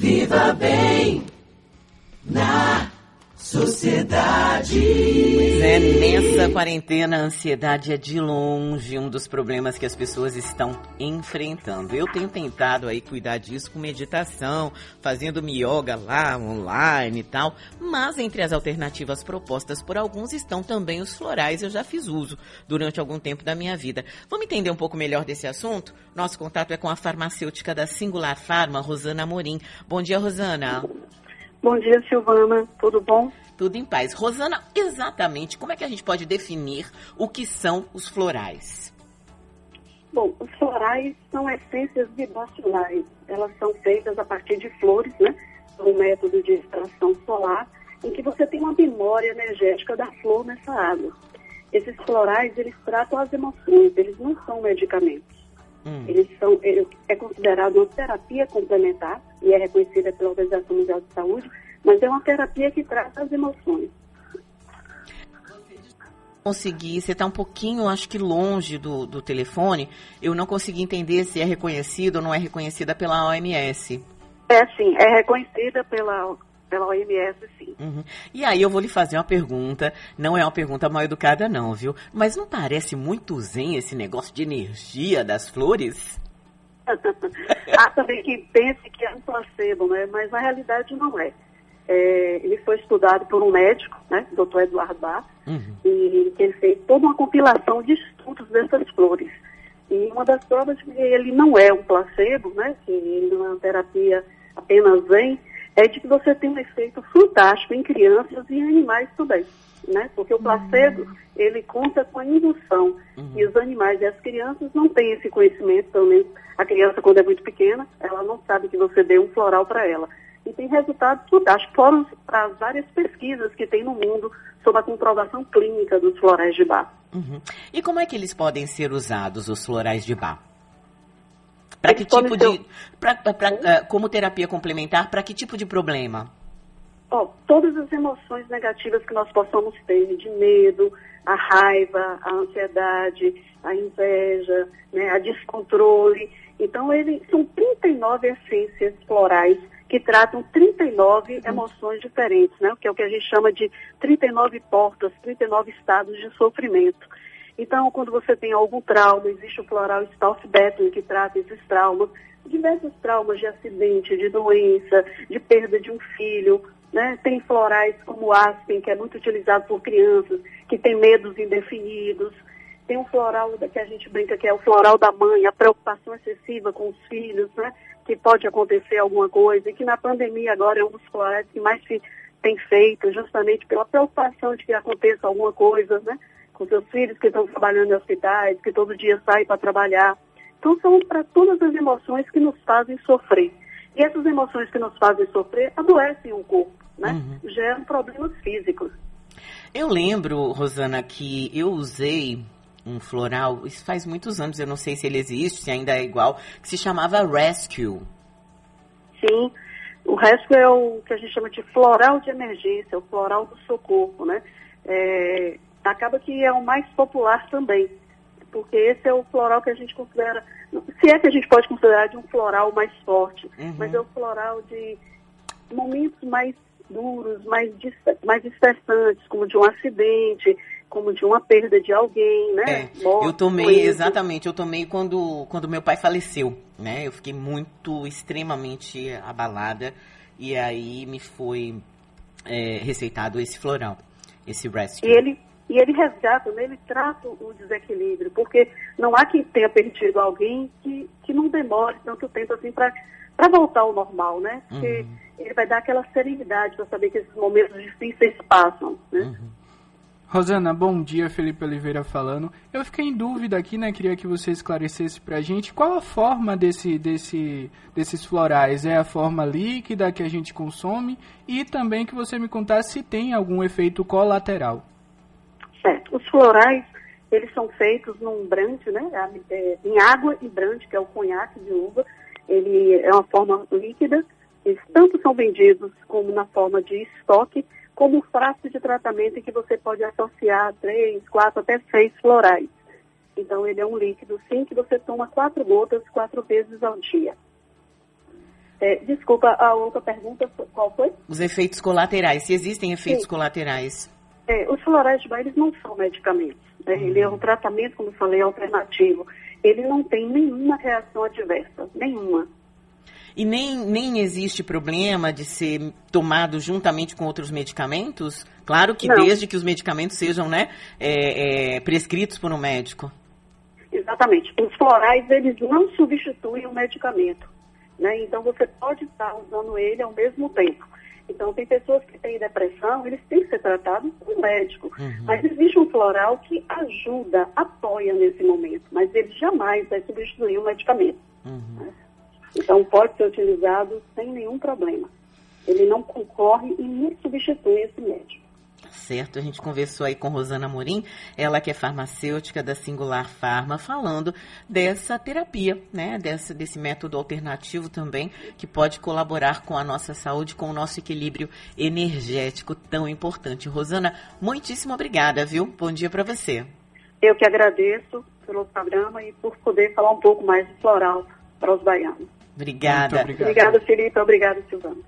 Viva bem sociedade. É, nessa quarentena, a ansiedade é de longe um dos problemas que as pessoas estão enfrentando. Eu tenho tentado aí cuidar disso com meditação, fazendo yoga lá online e tal, mas entre as alternativas propostas por alguns estão também os florais. Eu já fiz uso durante algum tempo da minha vida. Vamos entender um pouco melhor desse assunto? Nosso contato é com a farmacêutica da Singular Farma, Rosana Morim. Bom dia, Rosana. Bom dia, Silvana. Tudo bom? Tudo em paz. Rosana, exatamente como é que a gente pode definir o que são os florais? Bom, os florais são essências vibracionais. Elas são feitas a partir de flores, né? Um método de extração solar, em que você tem uma memória energética da flor nessa água. Esses florais, eles tratam as emoções, eles não são medicamentos. Hum. Eles são, ele é considerado uma terapia complementar e é reconhecida pela Organização Mundial de Saúde, mas é uma terapia que trata as emoções. Consegui, você está um pouquinho, acho que longe do, do telefone. Eu não consegui entender se é reconhecida ou não é reconhecida pela OMS. É sim, é reconhecida pela pela OMS, sim. Uhum. E aí eu vou lhe fazer uma pergunta, não é uma pergunta mal educada não, viu? Mas não parece muito zen esse negócio de energia das flores? Há também quem pense que é um placebo, né? Mas na realidade não é. é ele foi estudado por um médico, né, Dr. Eduardo Bar, uhum. e que ele fez toda uma compilação de estudos dessas flores. E uma das provas que ele não é um placebo, né, que ele não é uma terapia apenas zen, é de que você tem um efeito fantástico em crianças e em animais também, né? Porque o uhum. placebo, uhum. ele conta com a indução. Uhum. E os animais e as crianças não têm esse conhecimento, pelo menos a criança, quando é muito pequena, ela não sabe que você deu um floral para ela. E tem resultados fantásticos, foram para as várias pesquisas que tem no mundo sobre a comprovação clínica dos florais de bar. Uhum. E como é que eles podem ser usados, os florais de bar? Para que tipo de. Pra, pra, pra, uh, como terapia complementar, para que tipo de problema? Oh, todas as emoções negativas que nós possamos ter, de medo, a raiva, a ansiedade, a inveja, né, a descontrole. Então, ele, são 39 essências florais que tratam 39 uhum. emoções diferentes, né, que é o que a gente chama de 39 portas, 39 estados de sofrimento. Então, quando você tem algum trauma, existe o floral Stauff Bettling, que trata esses traumas, diversos traumas de acidente, de doença, de perda de um filho. Né? Tem florais como o Aspen, que é muito utilizado por crianças que têm medos indefinidos. Tem um floral que a gente brinca que é o floral da mãe, a preocupação excessiva com os filhos, né? que pode acontecer alguma coisa, e que na pandemia agora é um dos florais que mais se tem feito, justamente pela preocupação de que aconteça alguma coisa, né? Com seus filhos que estão trabalhando em hospitais, que todo dia saem para trabalhar. Então, são para todas as emoções que nos fazem sofrer. E essas emoções que nos fazem sofrer adoecem o corpo, né? Uhum. Geram problemas físicos. Eu lembro, Rosana, que eu usei um floral, isso faz muitos anos, eu não sei se ele existe, se ainda é igual, que se chamava Rescue. Sim, o Rescue é o que a gente chama de floral de emergência, o floral do socorro, né? É, acaba que é o mais popular também, porque esse é o floral que a gente considera, se é que a gente pode considerar de um floral mais forte, uhum. mas é o floral de momentos mais duros, mais, mais estressantes, como de um acidente, como de uma perda de alguém, né? É, Morte, eu tomei, exatamente, eu tomei quando, quando meu pai faleceu, né? Eu fiquei muito, extremamente abalada e aí me foi é, receitado esse floral, esse rescue. E ele, e ele resgata, né, ele trata o desequilíbrio, porque não há quem tenha perdido alguém que, que não demore tanto tempo assim para voltar ao normal, né? Porque uhum. ele vai dar aquela serenidade para saber que esses momentos difíceis passam, né? Uhum. Rosana, bom dia, Felipe Oliveira falando. Eu fiquei em dúvida aqui, né? Queria que você esclarecesse pra gente qual a forma desse, desse, desses florais. É a forma líquida que a gente consome e também que você me contasse se tem algum efeito colateral. Certo. Os florais, eles são feitos num brande, né? É, em água e brande, que é o conhaque de uva. Ele é uma forma líquida. Eles tanto são vendidos como na forma de estoque, como frasco de tratamento em que você pode associar três, quatro, até seis florais. Então, ele é um líquido, sim, que você toma quatro gotas quatro vezes ao dia. É, desculpa, a outra pergunta, qual foi? Os efeitos colaterais, se existem efeitos Sim. colaterais. É, os florais de bar, eles não são medicamentos. Né? Uhum. Ele é um tratamento, como eu falei, alternativo. Ele não tem nenhuma reação adversa, nenhuma. E nem, nem existe problema de ser tomado juntamente com outros medicamentos? Claro que não. desde que os medicamentos sejam né, é, é, prescritos por um médico. Exatamente. Os florais, eles não substituem o medicamento. Né? Então, você pode estar usando ele ao mesmo tempo. Então, tem pessoas que têm depressão, eles têm que ser tratados com um médico. Uhum. Mas existe um floral que ajuda, apoia nesse momento, mas ele jamais vai substituir o medicamento. Uhum. Né? Então, pode ser utilizado sem nenhum problema. Ele não concorre e nem substitui esse médico certo? A gente conversou aí com Rosana Morim, ela que é farmacêutica da Singular Pharma, falando dessa terapia, né? Dessa, desse método alternativo também, que pode colaborar com a nossa saúde, com o nosso equilíbrio energético tão importante. Rosana, muitíssimo obrigada, viu? Bom dia para você. Eu que agradeço pelo programa e por poder falar um pouco mais de floral para os baianos. Obrigada. Obrigada, Felipe. Obrigada, Silvana.